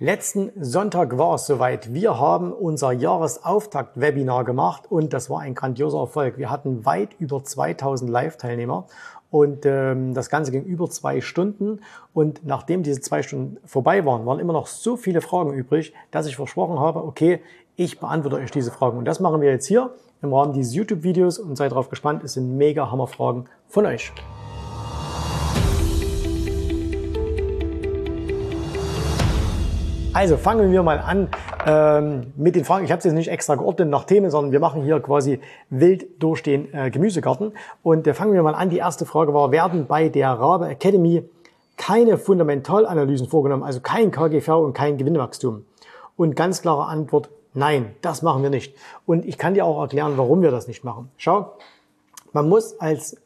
Letzten Sonntag war es soweit. Wir haben unser Jahresauftakt-Webinar gemacht und das war ein grandioser Erfolg. Wir hatten weit über 2000 Live-Teilnehmer und ähm, das Ganze ging über zwei Stunden. Und nachdem diese zwei Stunden vorbei waren, waren immer noch so viele Fragen übrig, dass ich versprochen habe, okay, ich beantworte euch diese Fragen. Und das machen wir jetzt hier im Rahmen dieses YouTube-Videos und seid darauf gespannt. Es sind mega Hammer-Fragen von euch. Also fangen wir mal an ähm, mit den Fragen. Ich habe es jetzt nicht extra geordnet nach Themen, sondern wir machen hier quasi wild durch den äh, Gemüsegarten. Und äh, fangen wir mal an. Die erste Frage war, werden bei der Rabe Academy keine Fundamentalanalysen vorgenommen, also kein KGV und kein Gewinnwachstum? Und ganz klare Antwort, nein, das machen wir nicht. Und ich kann dir auch erklären, warum wir das nicht machen. Schau, man muss als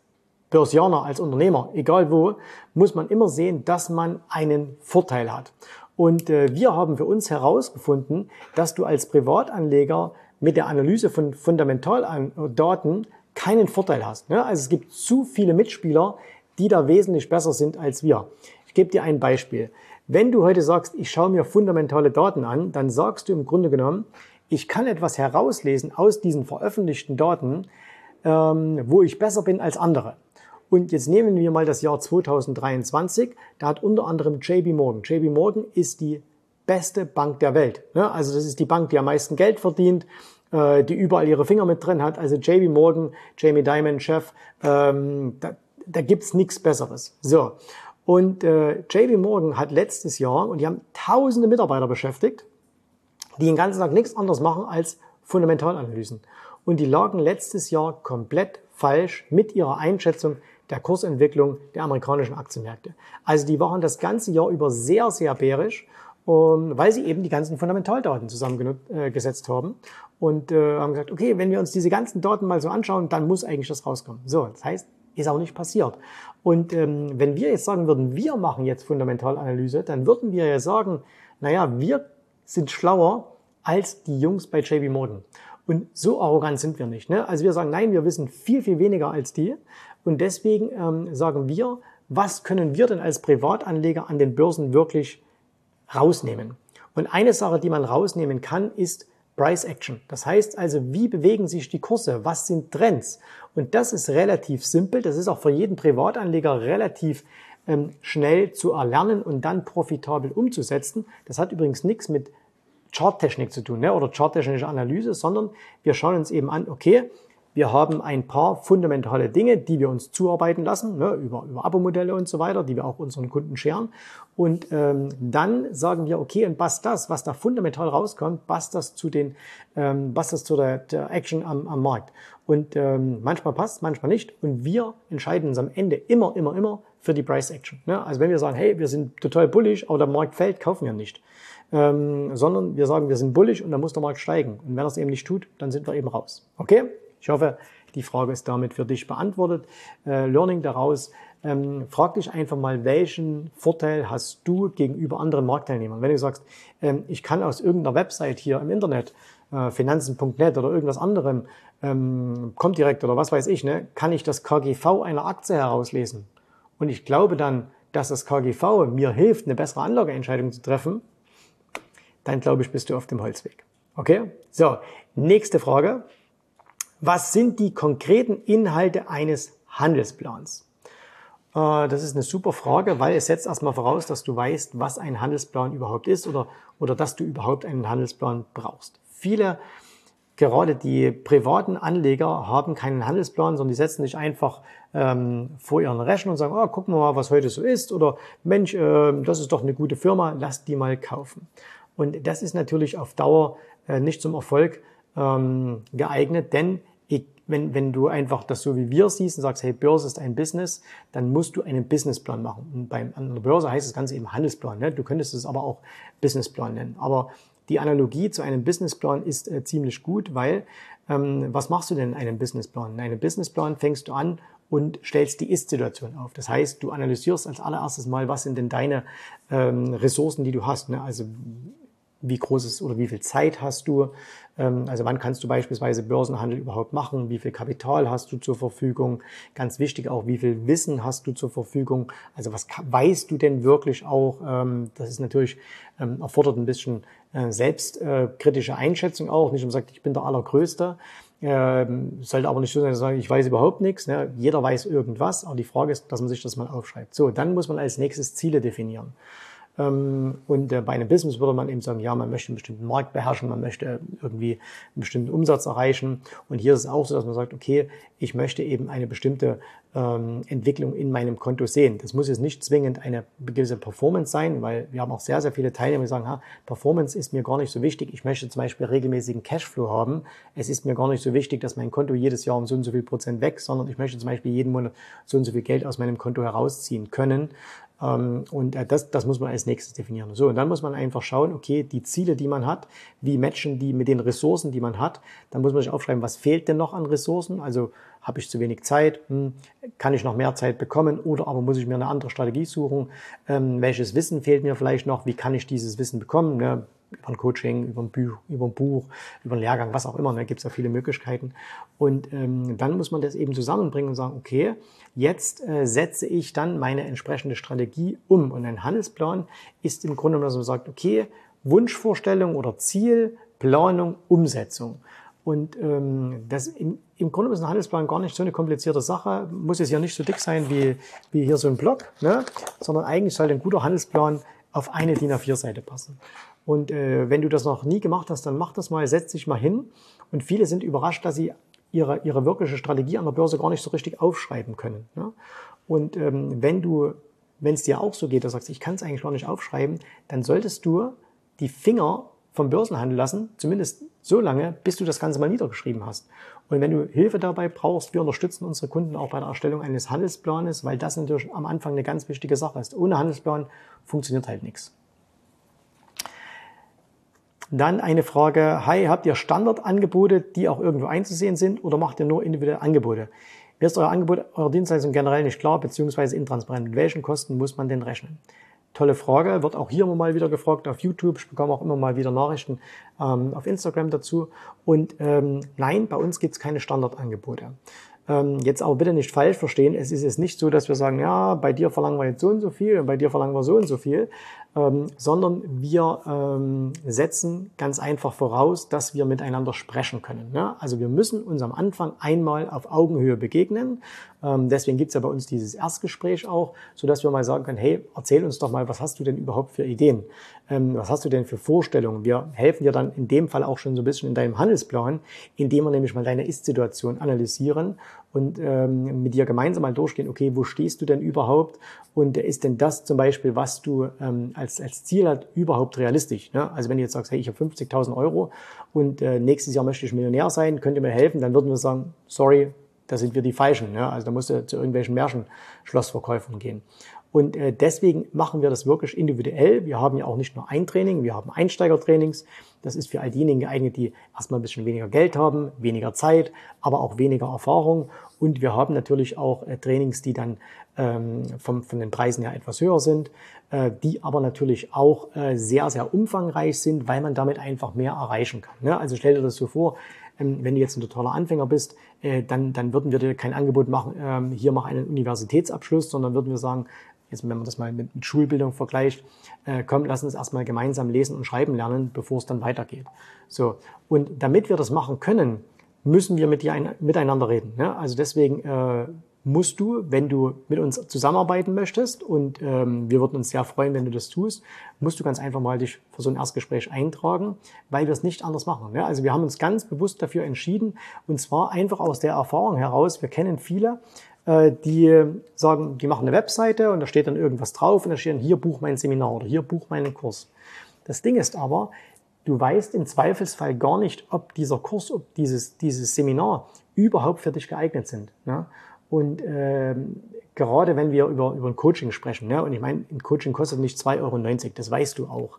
Börsianer, als Unternehmer, egal wo, muss man immer sehen, dass man einen Vorteil hat. Und äh, wir haben für uns herausgefunden, dass du als Privatanleger mit der Analyse von Fundamentaldaten keinen Vorteil hast. Ne? Also es gibt zu viele Mitspieler, die da wesentlich besser sind als wir. Ich gebe dir ein Beispiel. Wenn du heute sagst, ich schaue mir fundamentale Daten an, dann sagst du im Grunde genommen, ich kann etwas herauslesen aus diesen veröffentlichten Daten, ähm, wo ich besser bin als andere. Und jetzt nehmen wir mal das Jahr 2023. Da hat unter anderem JB Morgan. JB Morgan ist die beste Bank der Welt. Also das ist die Bank, die am meisten Geld verdient, äh, die überall ihre Finger mit drin hat. Also JB Morgan, Jamie Dimon, Chef, ähm, da, da gibt's nichts Besseres. So. Und äh, JB Morgan hat letztes Jahr, und die haben tausende Mitarbeiter beschäftigt, die den ganzen Tag nichts anderes machen als Fundamentalanalysen. Und die lagen letztes Jahr komplett falsch mit ihrer Einschätzung der Kursentwicklung der amerikanischen Aktienmärkte. Also die waren das ganze Jahr über sehr, sehr bärisch, um, weil sie eben die ganzen Fundamentaldaten zusammengesetzt haben und äh, haben gesagt, okay, wenn wir uns diese ganzen Daten mal so anschauen, dann muss eigentlich das rauskommen. So, das heißt, ist auch nicht passiert. Und ähm, wenn wir jetzt sagen würden, wir machen jetzt Fundamentalanalyse, dann würden wir ja sagen, naja, wir sind schlauer als die Jungs bei JB Morgan. Und so arrogant sind wir nicht. Ne? Also wir sagen, nein, wir wissen viel, viel weniger als die. Und deswegen ähm, sagen wir, was können wir denn als Privatanleger an den Börsen wirklich rausnehmen? Und eine Sache, die man rausnehmen kann, ist Price Action. Das heißt also, wie bewegen sich die Kurse? Was sind Trends? Und das ist relativ simpel. Das ist auch für jeden Privatanleger relativ ähm, schnell zu erlernen und dann profitabel umzusetzen. Das hat übrigens nichts mit Charttechnik zu tun ne? oder charttechnische Analyse, sondern wir schauen uns eben an, okay, wir haben ein paar fundamentale Dinge, die wir uns zuarbeiten lassen, ne, über, über Abo-Modelle und so weiter, die wir auch unseren Kunden scheren. Und ähm, dann sagen wir, okay, und passt das, was da fundamental rauskommt, passt das zu den, ähm, passt das zu der, der Action am, am Markt. Und ähm, manchmal passt, manchmal nicht. Und wir entscheiden uns am Ende immer, immer, immer für die Price Action. Ne? Also wenn wir sagen, hey, wir sind total bullish, aber der Markt fällt, kaufen wir nicht. Ähm, sondern wir sagen, wir sind bullish und dann muss der Markt steigen. Und wenn er es eben nicht tut, dann sind wir eben raus. Okay? Ich hoffe, die Frage ist damit für dich beantwortet. Äh, Learning daraus, ähm, frag dich einfach mal, welchen Vorteil hast du gegenüber anderen Marktteilnehmern? Wenn du sagst, ähm, ich kann aus irgendeiner Website hier im Internet, äh, finanzen.net oder irgendwas anderem, ähm, kommt direkt oder was weiß ich, ne, kann ich das KGV einer Aktie herauslesen. Und ich glaube dann, dass das KGV mir hilft, eine bessere Anlageentscheidung zu treffen, dann glaube ich, bist du auf dem Holzweg. Okay? So, nächste Frage. Was sind die konkreten Inhalte eines Handelsplans? Äh, das ist eine super Frage, weil es setzt erstmal voraus, dass du weißt, was ein Handelsplan überhaupt ist oder, oder dass du überhaupt einen Handelsplan brauchst. Viele, gerade die privaten Anleger, haben keinen Handelsplan, sondern die setzen sich einfach ähm, vor ihren Rechner und sagen, oh, gucken wir mal, was heute so ist oder Mensch, äh, das ist doch eine gute Firma, lass die mal kaufen. Und das ist natürlich auf Dauer äh, nicht zum Erfolg ähm, geeignet, denn wenn, wenn du einfach das so wie wir siehst und sagst, hey, Börse ist ein Business, dann musst du einen Businessplan machen. Und beim, an der Börse heißt das Ganze eben Handelsplan. Ne? Du könntest es aber auch Businessplan nennen. Aber die Analogie zu einem Businessplan ist äh, ziemlich gut, weil ähm, was machst du denn in einem Businessplan? In einem Businessplan fängst du an und stellst die Ist-Situation auf. Das heißt, du analysierst als allererstes mal, was sind denn deine ähm, Ressourcen, die du hast. Ne? Also wie groß ist oder wie viel Zeit hast du, ähm, also wann kannst du beispielsweise Börsenhandel überhaupt machen, wie viel Kapital hast du zur Verfügung, ganz wichtig auch, wie viel Wissen hast du zur Verfügung, also was weißt du denn wirklich auch, ähm, das ist natürlich, ähm, erfordert ein bisschen äh, selbstkritische Einschätzung auch, nicht um sagt, ich bin der Allergrößte, sollte aber nicht so sein, dass ich weiß überhaupt nichts. Ne? Jeder weiß irgendwas, aber die Frage ist, dass man sich das mal aufschreibt. So, dann muss man als nächstes Ziele definieren. Ähm, und bei einem Business würde man eben sagen, ja, man möchte einen bestimmten Markt beherrschen, man möchte irgendwie einen bestimmten Umsatz erreichen. Und hier ist es auch so, dass man sagt, okay, ich möchte eben eine bestimmte ähm, Entwicklung in meinem Konto sehen. Das muss jetzt nicht zwingend eine gewisse Performance sein, weil wir haben auch sehr, sehr viele Teilnehmer, die sagen, ha, Performance ist mir gar nicht so wichtig. Ich möchte zum Beispiel regelmäßigen Cashflow haben. Es ist mir gar nicht so wichtig, dass mein Konto jedes Jahr um so und so viel Prozent wächst, sondern ich möchte zum Beispiel jeden Monat so und so viel Geld aus meinem Konto herausziehen können. Ähm, und äh, das, das muss man als nächstes definieren. So, und dann muss man einfach schauen, okay, die Ziele, die man hat, wie matchen die mit den Ressourcen, die man hat. Dann muss man sich aufschreiben, was fehlt denn noch an Ressourcen? Also habe ich zu wenig Zeit? Hm, kann ich noch mehr Zeit bekommen? Oder aber muss ich mir eine andere Strategie suchen? Ähm, welches Wissen fehlt mir vielleicht noch? Wie kann ich dieses Wissen bekommen? Ne? Über ein Coaching, über ein, Buch, über ein Buch, über einen Lehrgang, was auch immer. Da gibt es ja viele Möglichkeiten. Und ähm, dann muss man das eben zusammenbringen und sagen, okay, jetzt äh, setze ich dann meine entsprechende Strategie um. Und ein Handelsplan ist im Grunde, dass man sagt, okay, Wunschvorstellung oder Ziel, Planung, Umsetzung. Und ähm, das im, im Grunde ist ein Handelsplan gar nicht so eine komplizierte Sache. Muss es ja nicht so dick sein wie, wie hier so ein Block, ne? sondern eigentlich sollte ein guter Handelsplan auf eine DIN A4-Seite passen. Und äh, wenn du das noch nie gemacht hast, dann mach das mal, setz dich mal hin. Und viele sind überrascht, dass sie ihre, ihre wirkliche Strategie an der Börse gar nicht so richtig aufschreiben können. Ne? Und ähm, wenn du, wenn es dir auch so geht, dass du sagst, ich kann es eigentlich gar nicht aufschreiben, dann solltest du die Finger vom Börsenhandel lassen, zumindest so lange, bis du das Ganze mal niedergeschrieben hast. Und wenn du Hilfe dabei brauchst, wir unterstützen unsere Kunden auch bei der Erstellung eines Handelsplanes, weil das natürlich am Anfang eine ganz wichtige Sache ist. Ohne Handelsplan funktioniert halt nichts. Dann eine Frage, hi, habt ihr Standardangebote, die auch irgendwo einzusehen sind oder macht ihr nur individuelle Angebote? Mir ist euer Angebot, eure Dienstleistung generell nicht klar beziehungsweise intransparent. Mit welchen Kosten muss man denn rechnen? Tolle Frage, wird auch hier immer mal wieder gefragt auf YouTube. Ich bekomme auch immer mal wieder Nachrichten ähm, auf Instagram dazu. Und ähm, nein, bei uns gibt es keine Standardangebote. Ähm, jetzt aber bitte nicht falsch verstehen. Es ist jetzt nicht so, dass wir sagen, ja, bei dir verlangen wir jetzt so und so viel und bei dir verlangen wir so und so viel, ähm, sondern wir ähm, setzen ganz einfach voraus, dass wir miteinander sprechen können. Ne? Also wir müssen uns am Anfang einmal auf Augenhöhe begegnen. Ähm, deswegen gibt's ja bei uns dieses Erstgespräch auch, so dass wir mal sagen können, hey, erzähl uns doch mal, was hast du denn überhaupt für Ideen? Ähm, was hast du denn für Vorstellungen? Wir helfen dir dann in dem Fall auch schon so ein bisschen in deinem Handelsplan, indem wir nämlich mal deine Ist-Situation analysieren und ähm, mit dir gemeinsam mal durchgehen, okay, wo stehst du denn überhaupt und ist denn das zum Beispiel, was du ähm, als, als Ziel hast, überhaupt realistisch? Ne? Also wenn du jetzt sagst, hey, ich habe 50.000 Euro und äh, nächstes Jahr möchte ich Millionär sein, könnt ihr mir helfen, dann würden wir sagen, sorry, da sind wir die Falschen. Ne? Also da musst du zu irgendwelchen Märchenschlossverkäufern gehen. Und äh, deswegen machen wir das wirklich individuell. Wir haben ja auch nicht nur ein Training, wir haben Einsteigertrainings. Das ist für all diejenigen geeignet, die erstmal ein bisschen weniger Geld haben, weniger Zeit, aber auch weniger Erfahrung. Und wir haben natürlich auch äh, Trainings, die dann ähm, vom, von den Preisen her etwas höher sind, äh, die aber natürlich auch äh, sehr, sehr umfangreich sind, weil man damit einfach mehr erreichen kann. Ne? Also stell dir das so vor, ähm, wenn du jetzt ein totaler Anfänger bist, äh, dann, dann würden wir dir kein Angebot machen, ähm, hier mach einen Universitätsabschluss, sondern würden wir sagen, jetzt wenn man das mal mit, Schulbildung vergleicht, äh, komm, lass uns erstmal gemeinsam lesen und schreiben lernen, bevor es dann weitergeht. So. Und damit wir das machen können, müssen wir mit dir ein, miteinander reden. Ne? Also deswegen äh, musst du, wenn du mit uns zusammenarbeiten möchtest, und ähm, wir würden uns sehr freuen, wenn du das tust, musst du ganz einfach mal dich für so ein Erstgespräch eintragen, weil wir es nicht anders machen. Ja? Also wir haben uns ganz bewusst dafür entschieden, und zwar einfach aus der Erfahrung heraus, wir kennen viele, die sagen, die machen eine Webseite und da steht dann irgendwas drauf und da steht dann, hier buch mein Seminar oder hier buch meinen Kurs. Das Ding ist aber, du weißt im Zweifelsfall gar nicht, ob dieser Kurs, ob dieses, dieses Seminar überhaupt für dich geeignet sind. Ne? Und ähm, gerade wenn wir über, über ein Coaching sprechen, ne, und ich meine, ein Coaching kostet nicht 2,90 Euro, das weißt du auch,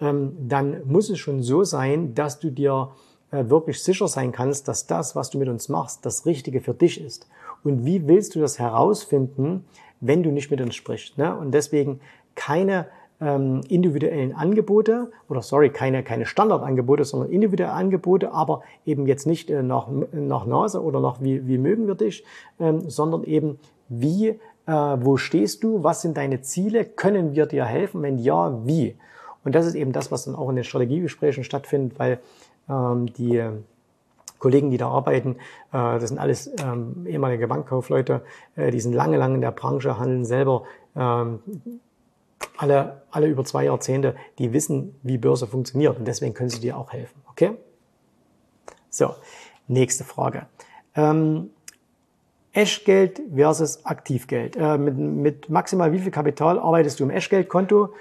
ähm, dann muss es schon so sein, dass du dir äh, wirklich sicher sein kannst, dass das, was du mit uns machst, das Richtige für dich ist. Und wie willst du das herausfinden, wenn du nicht mit uns sprichst? Ne? Und deswegen keine ähm, individuellen Angebote oder sorry, keine, keine Standardangebote, sondern individuelle Angebote, aber eben jetzt nicht äh, nach, nach Nase oder nach wie, wie mögen wir dich, ähm, sondern eben wie, äh, wo stehst du, was sind deine Ziele, können wir dir helfen, wenn ja, wie. Und das ist eben das, was dann auch in den Strategiegesprächen stattfindet, weil ähm, die Kollegen, die da arbeiten, äh, das sind alles ähm, ehemalige Bankkaufleute, äh, die sind lange, lange in der Branche, handeln selber ähm, alle, alle über zwei Jahrzehnte, die wissen, wie Börse funktioniert und deswegen können sie dir auch helfen. Okay? So, nächste Frage. Ähm, Eschgeld versus Aktivgeld. Äh, mit, mit maximal wie viel Kapital arbeitest du im Eschgeldkonto?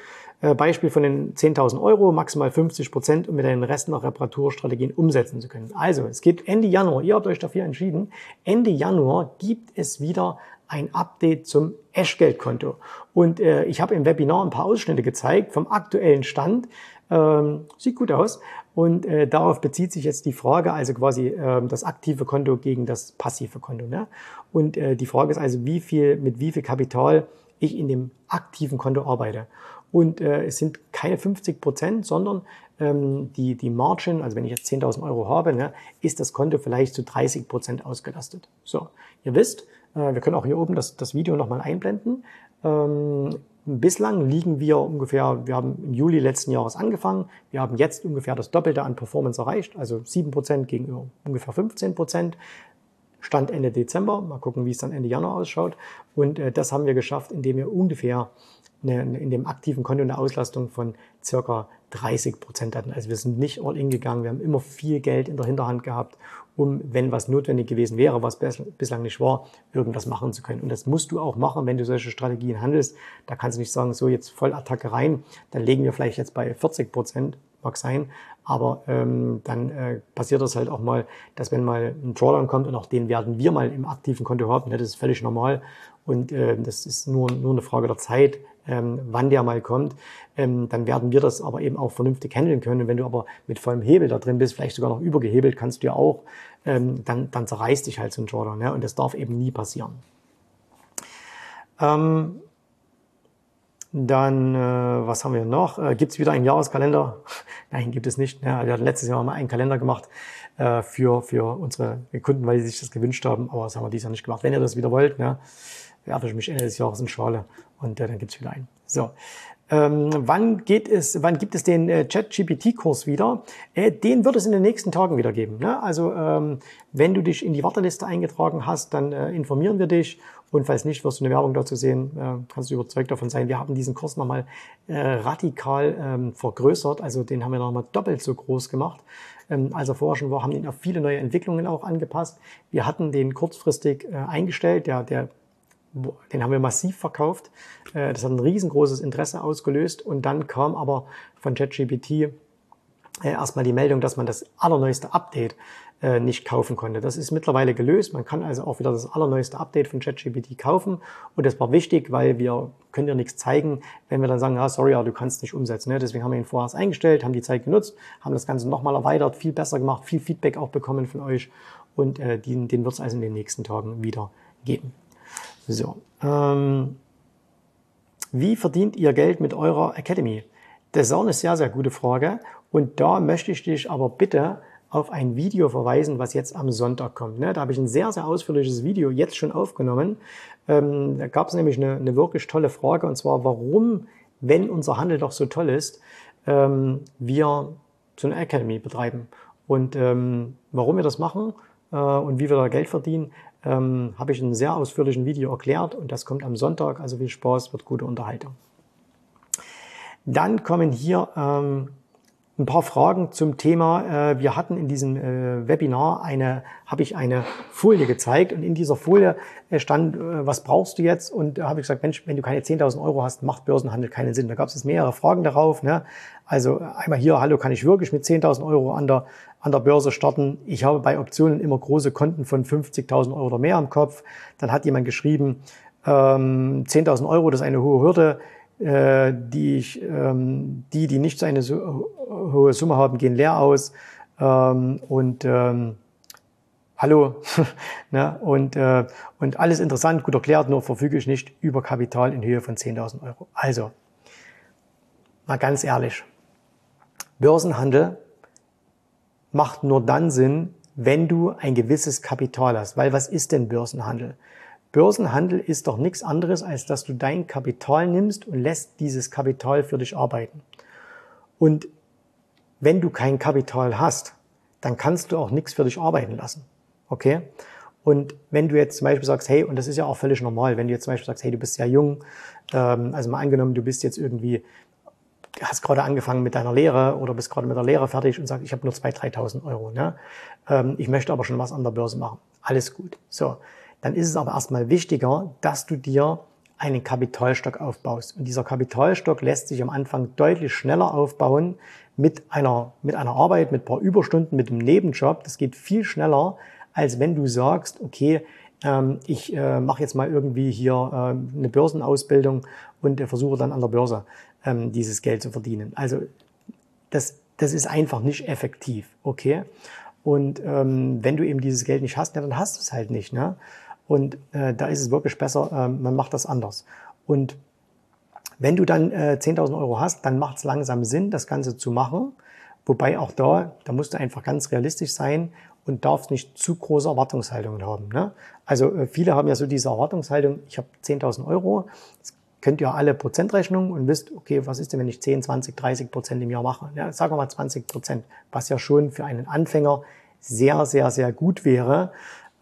Äh, Beispiel von den 10.000 Euro, maximal 50 Prozent, um mit den Rest nach Reparaturstrategien umsetzen zu können. Also, es gibt Ende Januar, ihr habt euch dafür entschieden, Ende Januar gibt es wieder ein Update zum Eschgeldkonto. Und äh, ich habe im Webinar ein paar Ausschnitte gezeigt vom aktuellen Stand. Ähm, sieht gut aus. Und äh, darauf bezieht sich jetzt die Frage, also quasi äh, das aktive Konto gegen das passive Konto. Ne? Und äh, die Frage ist also, wie viel, mit wie viel Kapital ich in dem aktiven Konto arbeite. Und äh, es sind keine 50 Prozent, sondern ähm, die, die Margin, also wenn ich jetzt 10.000 Euro habe, ne, ist das Konto vielleicht zu 30 Prozent ausgelastet. So, ihr wisst, äh, wir können auch hier oben das, das Video nochmal einblenden. Ähm, bislang liegen wir ungefähr, wir haben im Juli letzten Jahres angefangen, wir haben jetzt ungefähr das Doppelte an Performance erreicht, also 7 Prozent gegenüber ungefähr 15%. Stand Ende Dezember, mal gucken, wie es dann Ende Januar ausschaut. Und äh, das haben wir geschafft, indem wir ungefähr eine, in dem aktiven Konto eine Auslastung von circa 30 Prozent hatten. Also wir sind nicht all in gegangen. Wir haben immer viel Geld in der Hinterhand gehabt, um, wenn was notwendig gewesen wäre, was bislang nicht war, irgendwas machen zu können. Und das musst du auch machen, wenn du solche Strategien handelst. Da kannst du nicht sagen, so jetzt Vollattacke rein, dann legen wir vielleicht jetzt bei 40 Prozent, mag sein, aber ähm, dann äh, passiert das halt auch mal, dass wenn mal ein Drawdown kommt und auch den werden wir mal im aktiven Konto haben, ne, das ist völlig normal und äh, das ist nur, nur eine Frage der Zeit, ähm, wann der mal kommt, ähm, dann werden wir das aber eben auch vernünftig handeln können. Und wenn du aber mit vollem Hebel da drin bist, vielleicht sogar noch übergehebelt, kannst du ja auch, ähm, dann, dann zerreißt dich halt so ein Jordan. Ja? Und das darf eben nie passieren. Ähm, dann, äh, was haben wir noch? Äh, gibt es wieder einen Jahreskalender? Nein, gibt es nicht. Ja, wir hatten letztes Jahr mal einen Kalender gemacht äh, für, für unsere Kunden, weil sie sich das gewünscht haben. Aber das haben wir dieses Jahr nicht gemacht. Wenn ihr das wieder wollt, ne, werfe ich mich Ende des Jahres in Schale und äh, dann gibt's wieder einen. So. Ähm, wann geht es, wann gibt es den äh, Chat-GPT-Kurs wieder? Äh, den wird es in den nächsten Tagen wieder geben. Ne? Also ähm, wenn du dich in die Warteliste eingetragen hast, dann äh, informieren wir dich. Und falls nicht, wirst du eine Werbung dazu sehen, äh, kannst du überzeugt davon sein. Wir haben diesen Kurs nochmal äh, radikal ähm, vergrößert. Also den haben wir nochmal doppelt so groß gemacht. Ähm, als er vorher schon war, haben ihn auf viele neue Entwicklungen auch angepasst. Wir hatten den kurzfristig äh, eingestellt. Der, der den haben wir massiv verkauft. Das hat ein riesengroßes Interesse ausgelöst. Und dann kam aber von ChatGPT erstmal die Meldung, dass man das allerneueste Update äh, nicht kaufen konnte. Das ist mittlerweile gelöst. Man kann also auch wieder das allerneueste Update von ChatGPT kaufen. Und das war wichtig, weil wir können dir nichts zeigen, wenn wir dann sagen, ah, sorry, aber du kannst nicht umsetzen. Ne? Deswegen haben wir ihn vorher eingestellt, haben die Zeit genutzt, haben das Ganze nochmal erweitert, viel besser gemacht, viel Feedback auch bekommen von euch. Und äh, den, den wird es also in den nächsten Tagen wieder geben. So. Ähm, wie verdient ihr Geld mit eurer Academy? Das ist auch eine sehr, sehr gute Frage. Und da möchte ich dich aber bitte auf ein Video verweisen, was jetzt am Sonntag kommt. Ne? Da habe ich ein sehr, sehr ausführliches Video jetzt schon aufgenommen. Ähm, da gab es nämlich eine, eine wirklich tolle Frage, und zwar, warum, wenn unser Handel doch so toll ist, ähm, wir so eine Academy betreiben. Und ähm, warum wir das machen äh, und wie wir da Geld verdienen, habe ich in einem sehr ausführlichen Video erklärt und das kommt am Sonntag. Also viel Spaß, wird gute Unterhaltung. Dann kommen hier ein paar Fragen zum Thema. Äh, wir hatten in diesem äh, Webinar eine, habe ich eine Folie gezeigt und in dieser Folie äh, stand, was brauchst du jetzt? Und da habe ich gesagt, Mensch, wenn du keine 10.000 Euro hast, macht Börsenhandel keinen Sinn. Da gab es jetzt mehrere Fragen darauf. Ne? Also einmal hier, hallo, kann ich wirklich mit 10.000 Euro an der, an der Börse starten? Ich habe bei Optionen immer große Konten von 50.000 Euro oder mehr im Kopf. Dann hat jemand geschrieben, ähm, 10.000 Euro, das ist eine hohe Hürde die, ich, ähm, die, die nicht so eine so hohe Summe haben, gehen leer aus. Ähm, und ähm, hallo, ne? und, äh, und alles interessant, gut erklärt, nur verfüge ich nicht über Kapital in Höhe von 10.000 Euro. Also, mal ganz ehrlich, Börsenhandel macht nur dann Sinn, wenn du ein gewisses Kapital hast. Weil was ist denn Börsenhandel? Börsenhandel ist doch nichts anderes, als dass du dein Kapital nimmst und lässt dieses Kapital für dich arbeiten. Und wenn du kein Kapital hast, dann kannst du auch nichts für dich arbeiten lassen. Okay? Und wenn du jetzt zum Beispiel sagst, hey, und das ist ja auch völlig normal, wenn du jetzt zum Beispiel sagst, hey, du bist sehr jung, ähm, also mal angenommen, du bist jetzt irgendwie, hast gerade angefangen mit deiner Lehre oder bist gerade mit der Lehre fertig und sagst, ich habe nur 2.000, 3.000 Euro. Ne? Ähm, ich möchte aber schon was an der Börse machen. Alles gut. So, dann ist es aber erstmal wichtiger, dass du dir einen Kapitalstock aufbaust. Und dieser Kapitalstock lässt sich am Anfang deutlich schneller aufbauen mit einer, mit einer Arbeit, mit ein paar Überstunden, mit einem Nebenjob. Das geht viel schneller, als wenn du sagst, okay, ähm, ich äh, mache jetzt mal irgendwie hier äh, eine Börsenausbildung und äh, versuche dann an der Börse ähm, dieses Geld zu verdienen. Also das, das ist einfach nicht effektiv, okay? Und ähm, wenn du eben dieses Geld nicht hast, dann hast du es halt nicht. Ne? Und äh, da ist es wirklich besser, man macht das anders. Und wenn du dann äh, 10.000 Euro hast, dann macht es langsam Sinn, das Ganze zu machen. Wobei auch da, da musst du einfach ganz realistisch sein und darfst nicht zu große Erwartungshaltungen haben. Ne? Also äh, viele haben ja so diese Erwartungshaltung, ich habe 10.000 Euro, jetzt könnt ihr alle Prozentrechnung und wisst, okay, was ist denn, wenn ich 10, 20, 30 Prozent im Jahr mache? Ja, sagen wir mal 20 Prozent, was ja schon für einen Anfänger sehr, sehr, sehr gut wäre.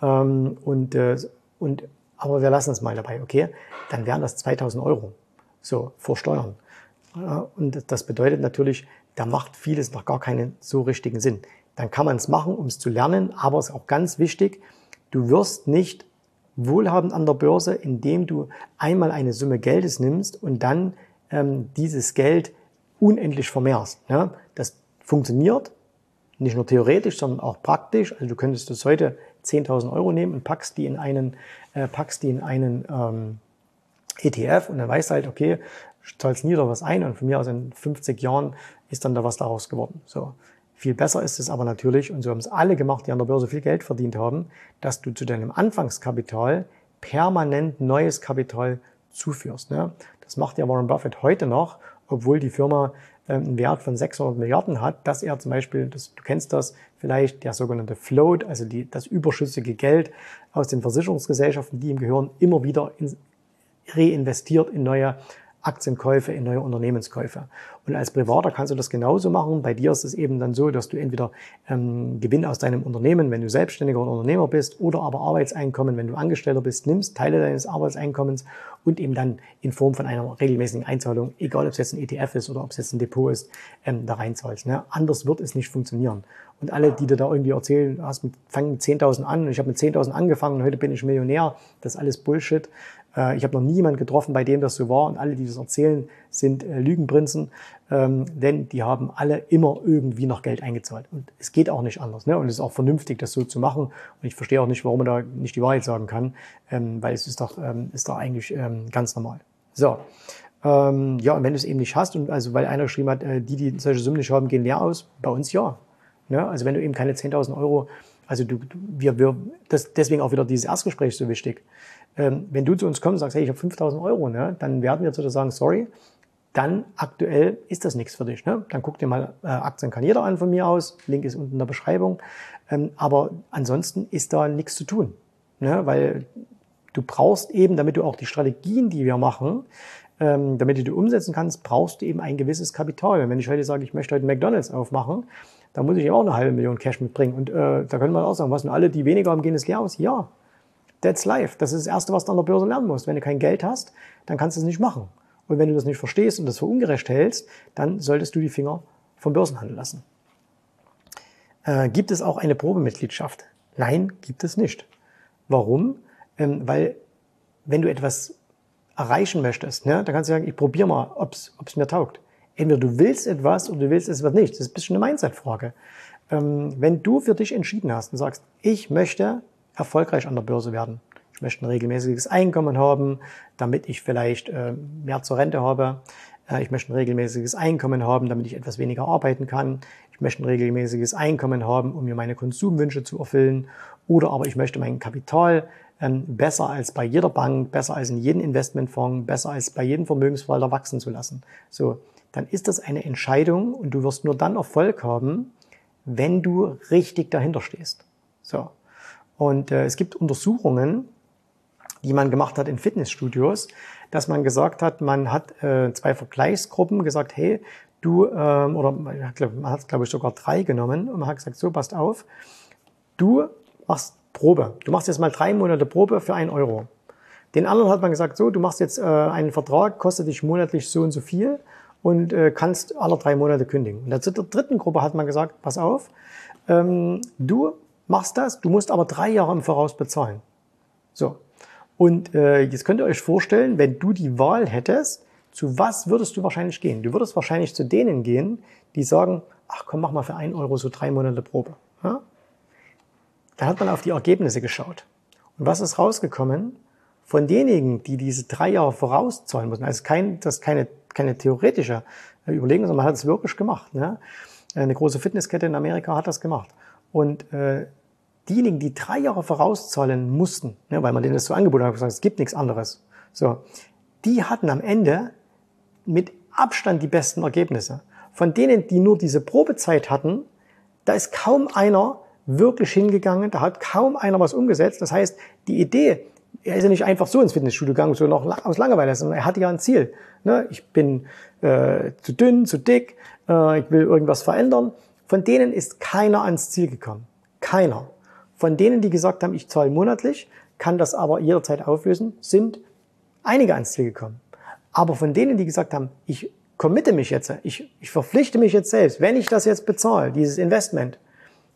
Ähm, und, äh, und, aber wir lassen es mal dabei, okay? Dann wären das 2000 Euro, so, vor Steuern. Und das bedeutet natürlich, da macht vieles noch gar keinen so richtigen Sinn dann kann man es machen, um es zu lernen. Aber es ist auch ganz wichtig, du wirst nicht wohlhabend an der Börse, indem du einmal eine Summe Geldes nimmst und dann ähm, dieses Geld unendlich vermehrst. Ja? Das funktioniert nicht nur theoretisch, sondern auch praktisch. Also du könntest das heute 10.000 Euro nehmen und packst die in einen, äh, packst die in einen ähm, ETF und dann weißt du halt, okay, zahlst nie wieder was ein und von mir aus in 50 Jahren ist dann da was daraus geworden. So. Viel besser ist es aber natürlich, und so haben es alle gemacht, die an der Börse viel Geld verdient haben, dass du zu deinem Anfangskapital permanent neues Kapital zuführst. Ne? Das macht ja Warren Buffett heute noch, obwohl die Firma ähm, einen Wert von 600 Milliarden hat, dass er zum Beispiel, das, du kennst das vielleicht, der sogenannte Float, also die, das überschüssige Geld aus den Versicherungsgesellschaften, die ihm gehören, immer wieder in, reinvestiert in neue Aktienkäufe, in neue Unternehmenskäufe. Und als Privater kannst du das genauso machen. Bei dir ist es eben dann so, dass du entweder ähm, Gewinn aus deinem Unternehmen, wenn du selbstständiger Unternehmer bist, oder aber Arbeitseinkommen, wenn du Angestellter bist, nimmst, Teile deines Arbeitseinkommens und eben dann in Form von einer regelmäßigen Einzahlung, egal ob es jetzt ein ETF ist oder ob es jetzt ein Depot ist, ähm, da reinzahlst. Ne? Anders wird es nicht funktionieren. Und alle, die dir da irgendwie erzählen, hast mit, fang mit 10.000 an, ich habe mit 10.000 angefangen und heute bin ich Millionär, das ist alles Bullshit. Äh, ich habe noch niemanden getroffen, bei dem das so war und alle, die das erzählen, sind äh, Lügenprinzen, ähm, denn die haben alle immer irgendwie noch Geld eingezahlt. Und es geht auch nicht anders. Ne? Und es ist auch vernünftig, das so zu machen. Und ich verstehe auch nicht, warum man da nicht die Wahrheit sagen kann, ähm, weil es ist doch, ähm, ist doch eigentlich ganz normal. So. Ja, und wenn du es eben nicht hast, und also weil einer geschrieben hat, äh, die, die solche Summen nicht haben, gehen leer aus, bei uns ja. Ne? Also wenn du eben keine 10.000 Euro, also du, wir, wir, das, deswegen auch wieder dieses Erstgespräch so wichtig. Ähm, wenn du zu uns kommst und sagst, hey, ich habe 5000 Euro, ne, dann werden wir zu dir sagen, sorry, dann aktuell ist das nichts für dich. Ne? Dann guck dir mal äh, Aktien kann jeder an von mir aus. Link ist unten in der Beschreibung. Ähm, aber ansonsten ist da nichts zu tun. Ne? Weil du brauchst eben, damit du auch die Strategien, die wir machen, ähm, damit du die umsetzen kannst, brauchst du eben ein gewisses Kapital. Und wenn ich heute sage, ich möchte heute McDonalds aufmachen, dann muss ich eben auch eine halbe Million Cash mitbringen. Und äh, da können wir auch sagen, was sind alle, die weniger haben, gehen es leer aus? Ja, That's life. Das ist das Erste, was du an der Börse lernen musst. Wenn du kein Geld hast, dann kannst du es nicht machen. Und wenn du das nicht verstehst und das für ungerecht hältst, dann solltest du die Finger vom Börsenhandel lassen. Äh, gibt es auch eine Probemitgliedschaft? Nein, gibt es nicht. Warum? Ähm, weil wenn du etwas erreichen möchtest, ne, dann kannst du sagen, ich probiere mal, ob es mir taugt. Entweder du willst etwas oder du willst es wird nicht. Das ist ein bisschen eine Mindset-Frage. Ähm, wenn du für dich entschieden hast und sagst, ich möchte erfolgreich an der Börse werden. Ich möchte ein regelmäßiges Einkommen haben, damit ich vielleicht äh, mehr zur Rente habe. Äh, ich möchte ein regelmäßiges Einkommen haben, damit ich etwas weniger arbeiten kann. Ich möchte ein regelmäßiges Einkommen haben, um mir meine Konsumwünsche zu erfüllen. Oder aber ich möchte mein Kapital ähm, besser als bei jeder Bank, besser als in jedem Investmentfonds, besser als bei jedem Vermögensverwalter wachsen zu lassen. So, dann ist das eine Entscheidung und du wirst nur dann Erfolg haben, wenn du richtig dahinter stehst. So. Und äh, es gibt Untersuchungen, die man gemacht hat in Fitnessstudios, dass man gesagt hat, man hat äh, zwei Vergleichsgruppen gesagt, hey, du, ähm, oder man hat, glaube ich, sogar drei genommen und man hat gesagt, so, passt auf, du machst Probe. Du machst jetzt mal drei Monate Probe für einen Euro. Den anderen hat man gesagt, so, du machst jetzt äh, einen Vertrag, kostet dich monatlich so und so viel und äh, kannst alle drei Monate kündigen. Und der dritten Gruppe hat man gesagt, pass auf, ähm, du machst das, du musst aber drei Jahre im Voraus bezahlen. So. Und äh, jetzt könnt ihr euch vorstellen, wenn du die Wahl hättest, zu was würdest du wahrscheinlich gehen? Du würdest wahrscheinlich zu denen gehen, die sagen, ach komm, mach mal für ein Euro so drei Monate Probe. Ja? Dann hat man auf die Ergebnisse geschaut. Und was ist rausgekommen? Von denjenigen, die diese drei Jahre vorauszahlen müssen, also kein, das ist keine, keine theoretische Überlegung, sondern man hat es wirklich gemacht. Ne? Eine große Fitnesskette in Amerika hat das gemacht. Und äh, diejenigen, die drei Jahre vorauszahlen mussten, ne, weil man denen das so angeboten hat, gesagt, es gibt nichts anderes, so, die hatten am Ende mit Abstand die besten Ergebnisse. Von denen, die nur diese Probezeit hatten, da ist kaum einer wirklich hingegangen, da hat kaum einer was umgesetzt. Das heißt, die Idee, er ist ja nicht einfach so ins Fitnessstudio gegangen, so noch aus Langeweile, sondern er hatte ja ein Ziel. Ne? Ich bin äh, zu dünn, zu dick, äh, ich will irgendwas verändern. Von denen ist keiner ans Ziel gekommen. Keiner. Von denen, die gesagt haben, ich zahle monatlich, kann das aber jederzeit auflösen, sind einige ans Ziel gekommen. Aber von denen, die gesagt haben, ich committe mich jetzt, ich, ich verpflichte mich jetzt selbst, wenn ich das jetzt bezahle, dieses Investment,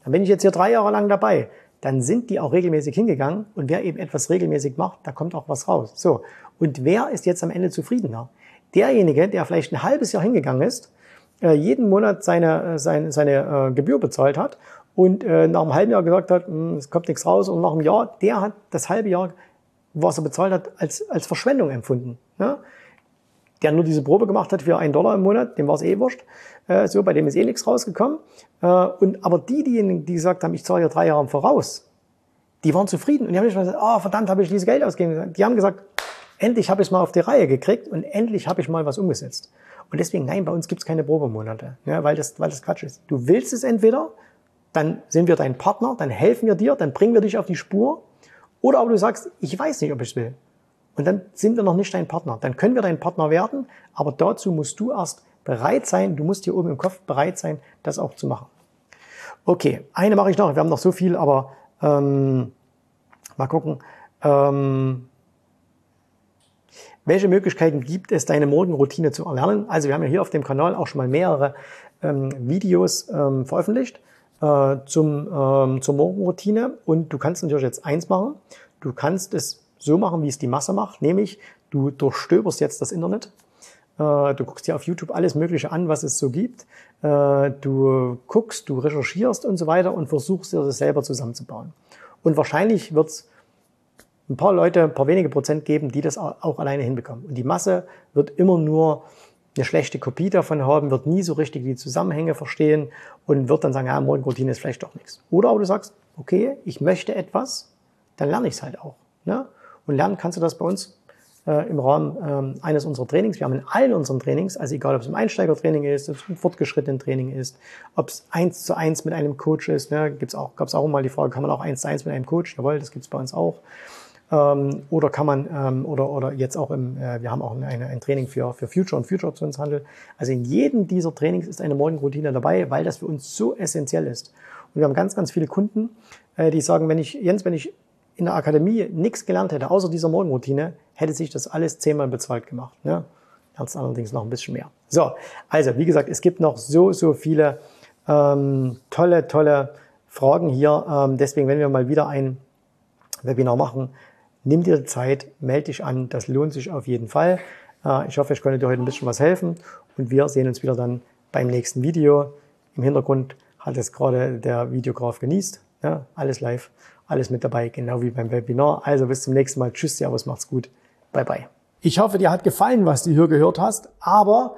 dann bin ich jetzt hier drei Jahre lang dabei, dann sind die auch regelmäßig hingegangen und wer eben etwas regelmäßig macht, da kommt auch was raus. So. Und wer ist jetzt am Ende zufriedener? Derjenige, der vielleicht ein halbes Jahr hingegangen ist, jeden Monat seine, äh, seine, seine äh, Gebühr bezahlt hat und äh, nach einem halben Jahr gesagt hat, hm, es kommt nichts raus und nach einem Jahr, der hat das halbe Jahr, was er bezahlt hat, als, als Verschwendung empfunden. Ne? Der nur diese Probe gemacht hat für einen Dollar im Monat, dem war es eh wurscht, äh, so, bei dem ist eh nichts rausgekommen. Äh, und, aber die, diejenigen, die gesagt haben, ich zahle ja drei Jahre Voraus, die waren zufrieden und die haben nicht mal gesagt, oh, verdammt, habe ich dieses Geld ausgegeben. Die haben gesagt, endlich habe ich es mal auf die Reihe gekriegt und endlich habe ich mal was umgesetzt. Und deswegen, nein, bei uns gibt es keine Probemonate, ja, weil, das, weil das Quatsch ist. Du willst es entweder dann sind wir dein Partner, dann helfen wir dir, dann bringen wir dich auf die Spur. Oder aber du sagst, ich weiß nicht, ob ich will. Und dann sind wir noch nicht dein Partner. Dann können wir dein Partner werden, aber dazu musst du erst bereit sein, du musst hier oben im Kopf bereit sein, das auch zu machen. Okay, eine mache ich noch, wir haben noch so viel, aber ähm, mal gucken. Ähm, welche Möglichkeiten gibt es, deine Morgenroutine zu erlernen? Also wir haben ja hier auf dem Kanal auch schon mal mehrere ähm, Videos ähm, veröffentlicht äh, zum, ähm, zur Morgenroutine. Und du kannst natürlich jetzt eins machen. Du kannst es so machen, wie es die Masse macht, nämlich du durchstöberst jetzt das Internet. Äh, du guckst dir auf YouTube alles Mögliche an, was es so gibt. Äh, du guckst, du recherchierst und so weiter und versuchst dir das selber zusammenzubauen. Und wahrscheinlich wird es ein paar Leute, ein paar wenige Prozent geben, die das auch alleine hinbekommen. Und die Masse wird immer nur eine schlechte Kopie davon haben, wird nie so richtig die Zusammenhänge verstehen und wird dann sagen, ja, Morgenroutine ist vielleicht doch nichts. Oder aber du sagst, okay, ich möchte etwas, dann lerne ich es halt auch. Ne? Und lernen kannst du das bei uns äh, im Rahmen ähm, eines unserer Trainings. Wir haben in allen unseren Trainings, also egal ob es im Einsteigertraining ist, ob es im fortgeschrittenen Training ist, ob es eins zu eins mit einem Coach ist, ne, gibt's auch, gab es auch mal die Frage, kann man auch eins zu eins mit einem Coach? Jawohl, das gibt's bei uns auch. Ähm, oder kann man, ähm, oder, oder jetzt auch im, äh, wir haben auch eine, ein Training für, für Future und Future Optionshandel. Also in jedem dieser Trainings ist eine Morgenroutine dabei, weil das für uns so essentiell ist. Und wir haben ganz, ganz viele Kunden, äh, die sagen, wenn ich, Jens, wenn ich in der Akademie nichts gelernt hätte, außer dieser Morgenroutine, hätte sich das alles zehnmal bezahlt gemacht. Ne? Lernst allerdings noch ein bisschen mehr. So, also wie gesagt, es gibt noch so, so viele ähm, tolle, tolle Fragen hier. Ähm, deswegen, wenn wir mal wieder ein Webinar machen, Nimm dir Zeit, melde dich an, das lohnt sich auf jeden Fall. Äh, ich hoffe, ich konnte dir heute ein bisschen was helfen und wir sehen uns wieder dann beim nächsten Video. Im Hintergrund hat es gerade der Videograf genießt. Ja, alles live, alles mit dabei, genau wie beim Webinar. Also bis zum nächsten Mal. Tschüss, Servus, macht's gut. Bye, bye. Ich hoffe, dir hat gefallen, was du hier gehört hast, aber